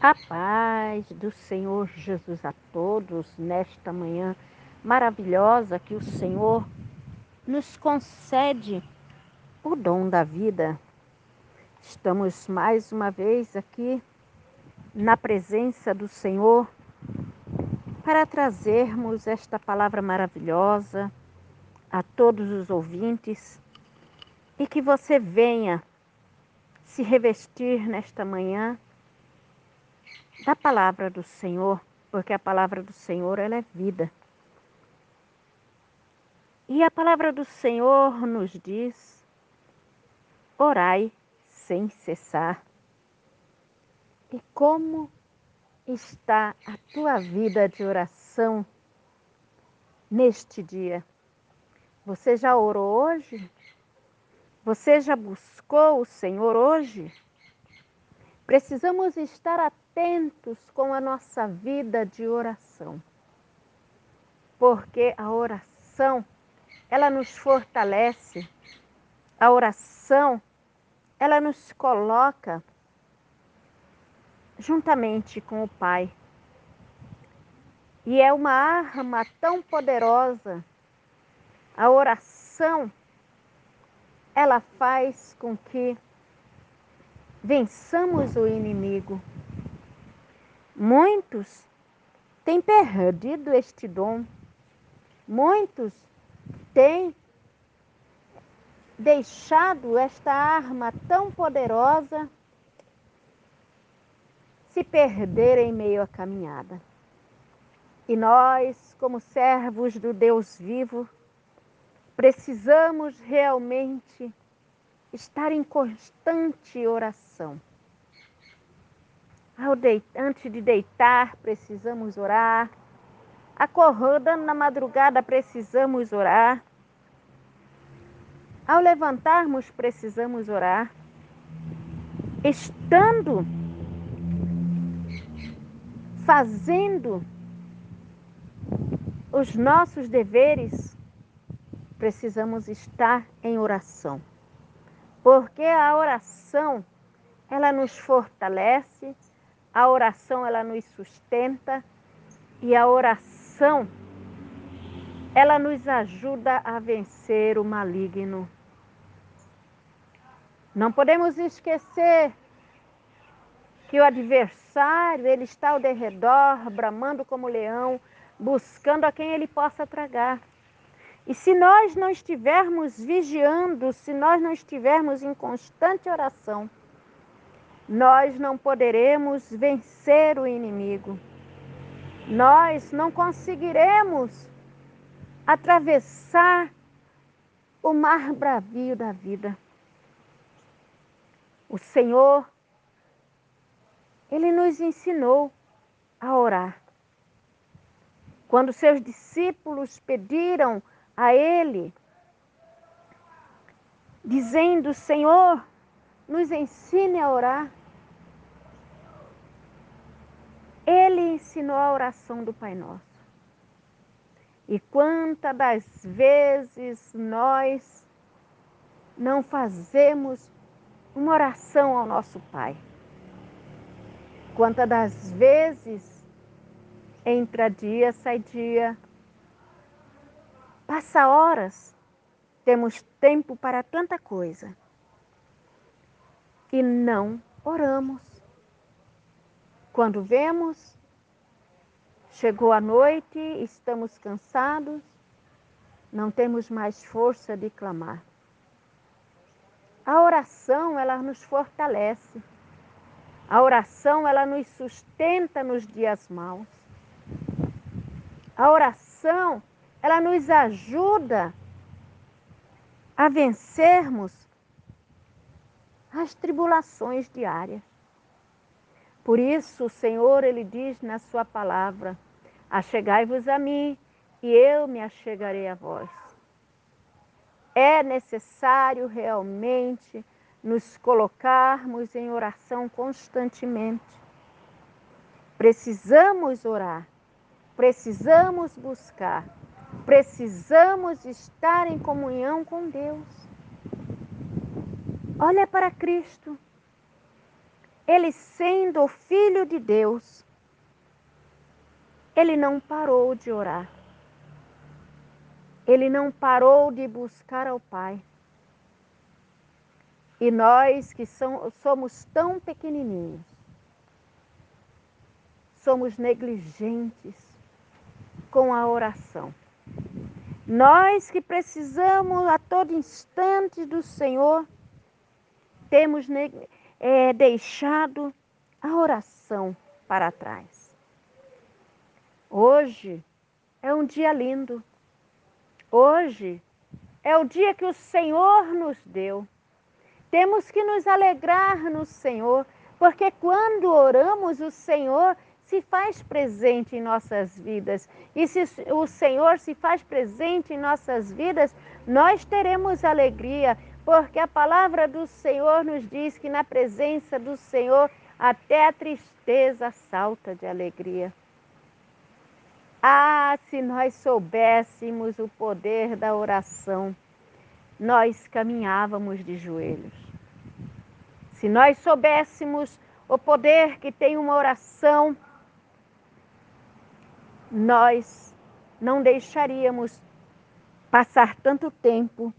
A paz do Senhor Jesus a todos nesta manhã maravilhosa que o Senhor nos concede o dom da vida. Estamos mais uma vez aqui na presença do Senhor para trazermos esta palavra maravilhosa a todos os ouvintes e que você venha se revestir nesta manhã da palavra do Senhor, porque a palavra do Senhor ela é vida. E a palavra do Senhor nos diz: orai sem cessar. E como está a tua vida de oração neste dia? Você já orou hoje? Você já buscou o Senhor hoje? Precisamos estar atentos com a nossa vida de oração. Porque a oração, ela nos fortalece. A oração, ela nos coloca juntamente com o Pai. E é uma arma tão poderosa. A oração, ela faz com que vençamos o inimigo. Muitos têm perdido este dom. Muitos têm deixado esta arma tão poderosa se perder em meio à caminhada. E nós, como servos do Deus vivo, precisamos realmente estar em constante oração. Antes de deitar, precisamos orar. Acordando na madrugada, precisamos orar. Ao levantarmos, precisamos orar. Estando fazendo os nossos deveres, precisamos estar em oração. Porque a oração, ela nos fortalece, a oração ela nos sustenta e a oração ela nos ajuda a vencer o maligno. Não podemos esquecer que o adversário, ele está ao derredor, bramando como leão, buscando a quem ele possa tragar. E se nós não estivermos vigiando, se nós não estivermos em constante oração, nós não poderemos vencer o inimigo. Nós não conseguiremos atravessar o mar bravio da vida. O Senhor, Ele nos ensinou a orar. Quando seus discípulos pediram a Ele, dizendo: Senhor, nos ensine a orar. Ele ensinou a oração do Pai Nosso. E quantas das vezes nós não fazemos uma oração ao nosso Pai? Quantas das vezes entra dia, sai dia, Passa horas, temos tempo para tanta coisa e não oramos. Quando vemos, chegou a noite, estamos cansados, não temos mais força de clamar. A oração, ela nos fortalece. A oração, ela nos sustenta nos dias maus. A oração, ela nos ajuda a vencermos as tribulações diárias. Por isso, o Senhor, ele diz na sua palavra: Achegai-vos a mim, e eu me achegarei a vós. É necessário realmente nos colocarmos em oração constantemente. Precisamos orar, precisamos buscar Precisamos estar em comunhão com Deus. Olha para Cristo. Ele sendo o filho de Deus, ele não parou de orar. Ele não parou de buscar ao Pai. E nós que somos tão pequenininhos, somos negligentes com a oração. Nós que precisamos a todo instante do Senhor, temos é, deixado a oração para trás. Hoje é um dia lindo. Hoje é o dia que o Senhor nos deu. Temos que nos alegrar no Senhor, porque quando oramos, o Senhor se faz presente em nossas vidas. E se o Senhor se faz presente em nossas vidas, nós teremos alegria, porque a palavra do Senhor nos diz que na presença do Senhor até a tristeza salta de alegria. Ah, se nós soubéssemos o poder da oração, nós caminhávamos de joelhos. Se nós soubéssemos o poder que tem uma oração, nós não deixaríamos passar tanto tempo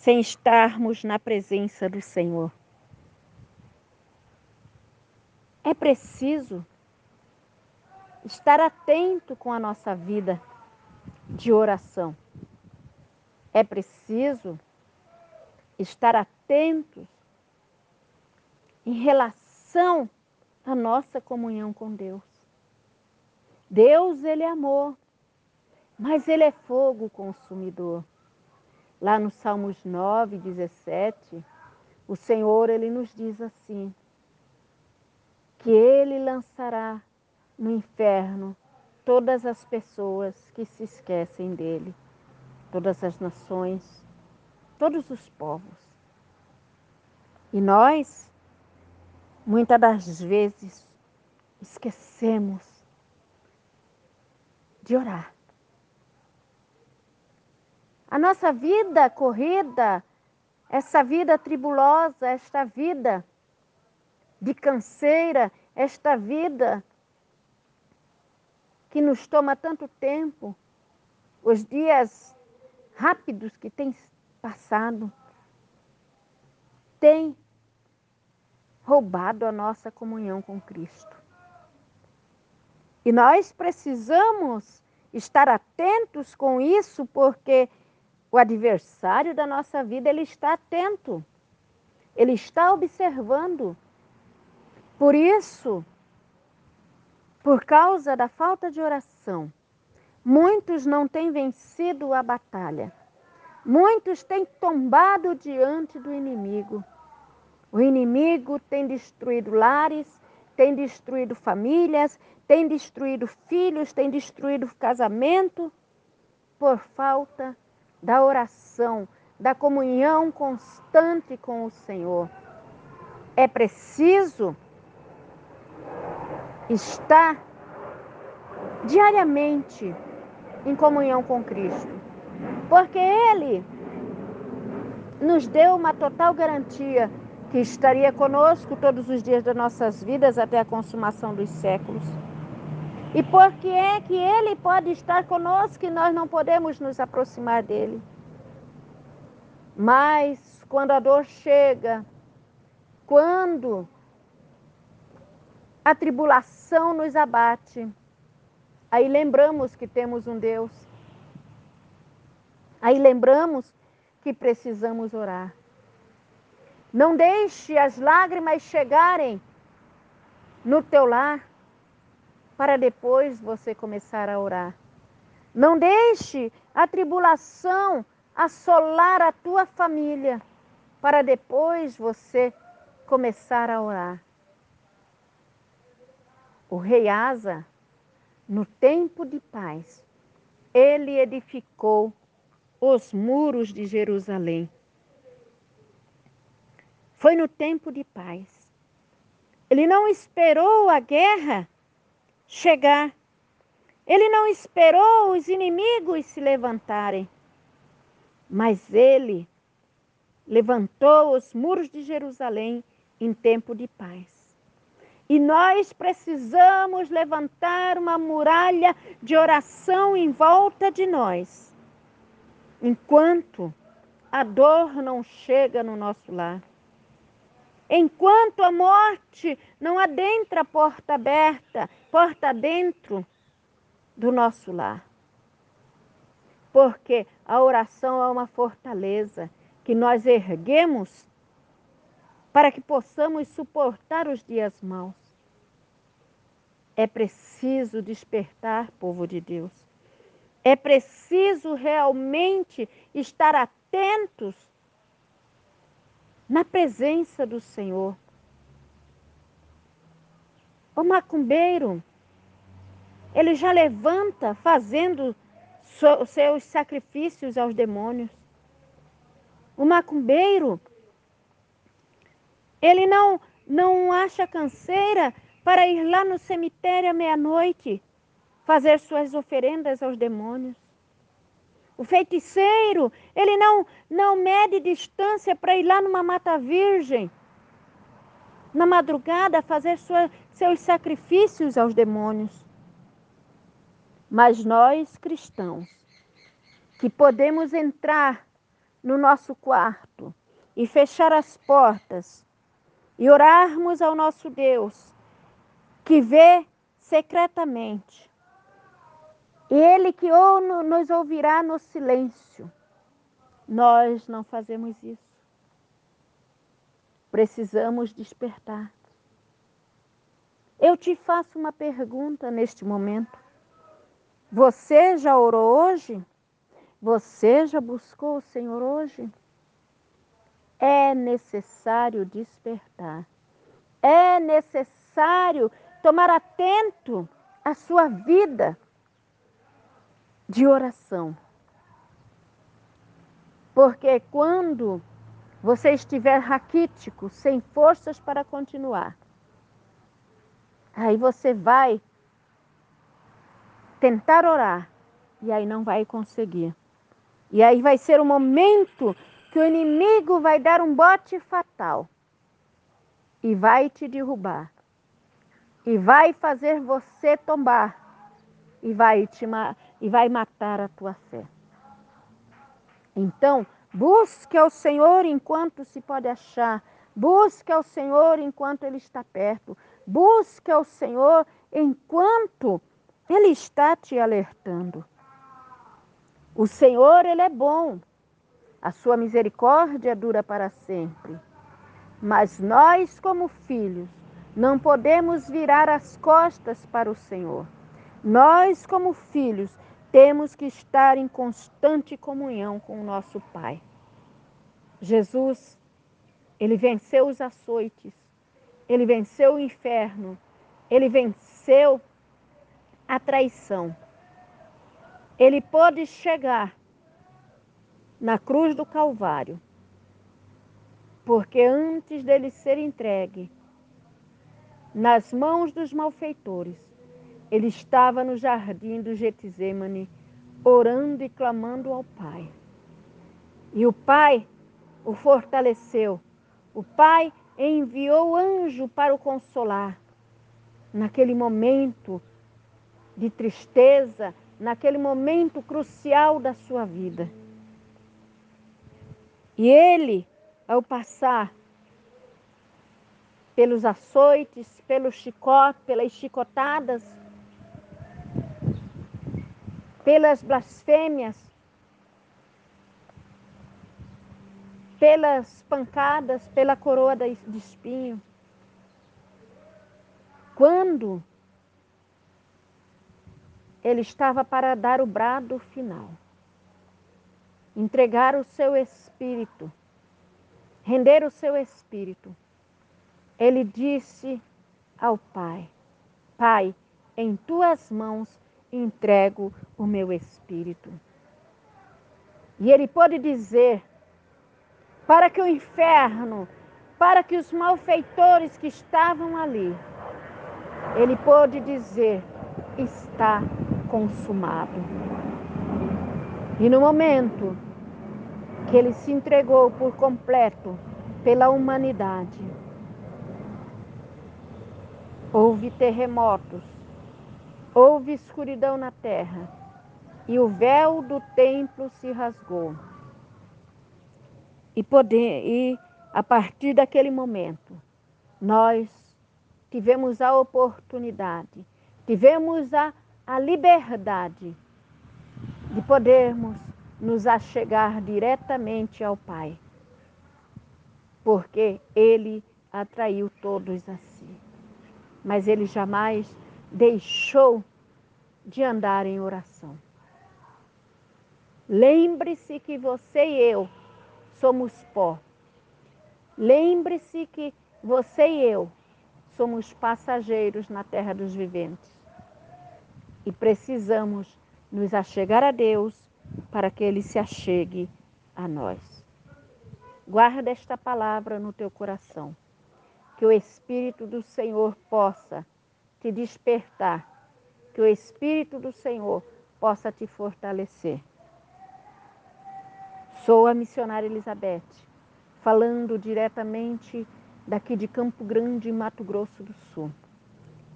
sem estarmos na presença do Senhor. É preciso estar atento com a nossa vida de oração. É preciso estar atentos em relação à nossa comunhão com Deus. Deus, ele é amor, mas ele é fogo consumidor. Lá no Salmos 9, 17, o Senhor ele nos diz assim: que ele lançará no inferno todas as pessoas que se esquecem dele, todas as nações, todos os povos. E nós, muitas das vezes, esquecemos de orar. A nossa vida corrida, essa vida tribulosa, esta vida de canseira, esta vida que nos toma tanto tempo, os dias rápidos que têm passado, tem roubado a nossa comunhão com Cristo. E nós precisamos estar atentos com isso, porque o adversário da nossa vida, ele está atento. Ele está observando. Por isso, por causa da falta de oração, muitos não têm vencido a batalha. Muitos têm tombado diante do inimigo. O inimigo tem destruído lares, tem destruído famílias, tem destruído filhos, tem destruído casamento por falta da oração, da comunhão constante com o Senhor. É preciso estar diariamente em comunhão com Cristo, porque Ele nos deu uma total garantia que estaria conosco todos os dias das nossas vidas até a consumação dos séculos. E por que é que Ele pode estar conosco e nós não podemos nos aproximar dele? Mas quando a dor chega, quando a tribulação nos abate, aí lembramos que temos um Deus. Aí lembramos que precisamos orar. Não deixe as lágrimas chegarem no teu lar para depois você começar a orar. Não deixe a tribulação assolar a tua família para depois você começar a orar. O rei Asa, no tempo de paz, ele edificou os muros de Jerusalém. Foi no tempo de paz. Ele não esperou a guerra chegar. Ele não esperou os inimigos se levantarem, mas ele levantou os muros de Jerusalém em tempo de paz. E nós precisamos levantar uma muralha de oração em volta de nós, enquanto a dor não chega no nosso lar. Enquanto a morte não adentra a porta aberta, porta dentro do nosso lar. Porque a oração é uma fortaleza que nós erguemos para que possamos suportar os dias maus. É preciso despertar, povo de Deus. É preciso realmente estar atentos na presença do Senhor. O macumbeiro, ele já levanta fazendo seus sacrifícios aos demônios. O macumbeiro, ele não, não acha canseira para ir lá no cemitério à meia-noite fazer suas oferendas aos demônios. O feiticeiro, ele não, não mede distância para ir lá numa mata virgem, na madrugada, fazer sua, seus sacrifícios aos demônios. Mas nós, cristãos, que podemos entrar no nosso quarto e fechar as portas e orarmos ao nosso Deus, que vê secretamente, e Ele que ou nos ouvirá no silêncio. Nós não fazemos isso. Precisamos despertar. Eu te faço uma pergunta neste momento. Você já orou hoje? Você já buscou o Senhor hoje? É necessário despertar. É necessário tomar atento à sua vida de oração. Porque quando você estiver raquítico, sem forças para continuar, aí você vai tentar orar e aí não vai conseguir. E aí vai ser o momento que o inimigo vai dar um bote fatal e vai te derrubar e vai fazer você tombar e vai te e vai matar a tua fé. Então, busque ao Senhor enquanto se pode achar, busque ao Senhor enquanto ele está perto, busque ao Senhor enquanto ele está te alertando. O Senhor, Ele é bom, a sua misericórdia dura para sempre. Mas nós, como filhos, não podemos virar as costas para o Senhor. Nós, como filhos, temos que estar em constante comunhão com o nosso Pai. Jesus, ele venceu os açoites, ele venceu o inferno, ele venceu a traição. Ele pôde chegar na cruz do Calvário, porque antes dele ser entregue nas mãos dos malfeitores, ele estava no jardim do Getsemane, orando e clamando ao Pai. E o Pai o fortaleceu. O Pai enviou o anjo para o consolar. Naquele momento de tristeza, naquele momento crucial da sua vida. E ele, ao passar pelos açoites, pelos chicote, pelas chicotadas, pelas blasfêmias, pelas pancadas, pela coroa de espinho. Quando ele estava para dar o brado final, entregar o seu espírito, render o seu espírito. Ele disse ao Pai: Pai, em tuas mãos entrego o meu espírito. E ele pôde dizer para que o inferno, para que os malfeitores que estavam ali, ele pôde dizer: está consumado. E no momento que ele se entregou por completo pela humanidade, houve terremotos, houve escuridão na terra e o véu do templo se rasgou. E, poder, e a partir daquele momento, nós tivemos a oportunidade, tivemos a, a liberdade de podermos nos achegar diretamente ao Pai, porque Ele atraiu todos a si. Mas Ele jamais deixou de andar em oração. Lembre-se que você e eu somos pó. Lembre-se que você e eu somos passageiros na terra dos viventes. E precisamos nos achegar a Deus para que Ele se achegue a nós. Guarda esta palavra no teu coração. Que o Espírito do Senhor possa te despertar. Que o Espírito do Senhor possa te fortalecer. Sou a missionária Elizabeth, falando diretamente daqui de Campo Grande, Mato Grosso do Sul.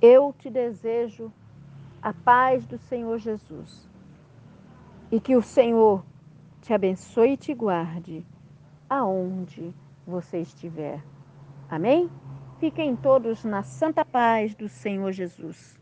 Eu te desejo a paz do Senhor Jesus e que o Senhor te abençoe e te guarde aonde você estiver. Amém? Fiquem todos na santa paz do Senhor Jesus.